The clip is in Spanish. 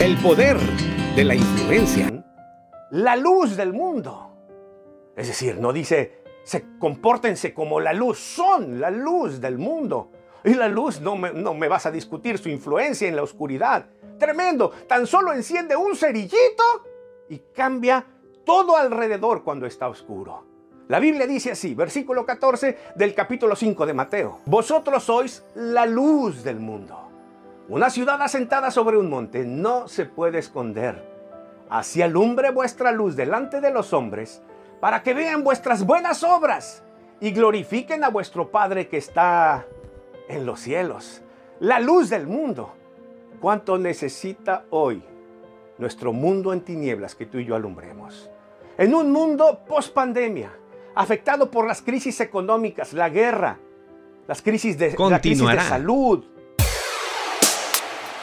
El poder de la influencia. La luz del mundo. Es decir, no dice, se compórtense como la luz, son la luz del mundo. Y la luz no me, no me vas a discutir su influencia en la oscuridad. Tremendo, tan solo enciende un cerillito y cambia todo alrededor cuando está oscuro. La Biblia dice así, versículo 14 del capítulo 5 de Mateo. Vosotros sois la luz del mundo. Una ciudad asentada sobre un monte no se puede esconder. Así alumbre vuestra luz delante de los hombres, para que vean vuestras buenas obras y glorifiquen a vuestro Padre que está en los cielos. La luz del mundo. ¿Cuánto necesita hoy nuestro mundo en tinieblas que tú y yo alumbremos? En un mundo post pandemia, afectado por las crisis económicas, la guerra, las crisis de, la crisis de salud,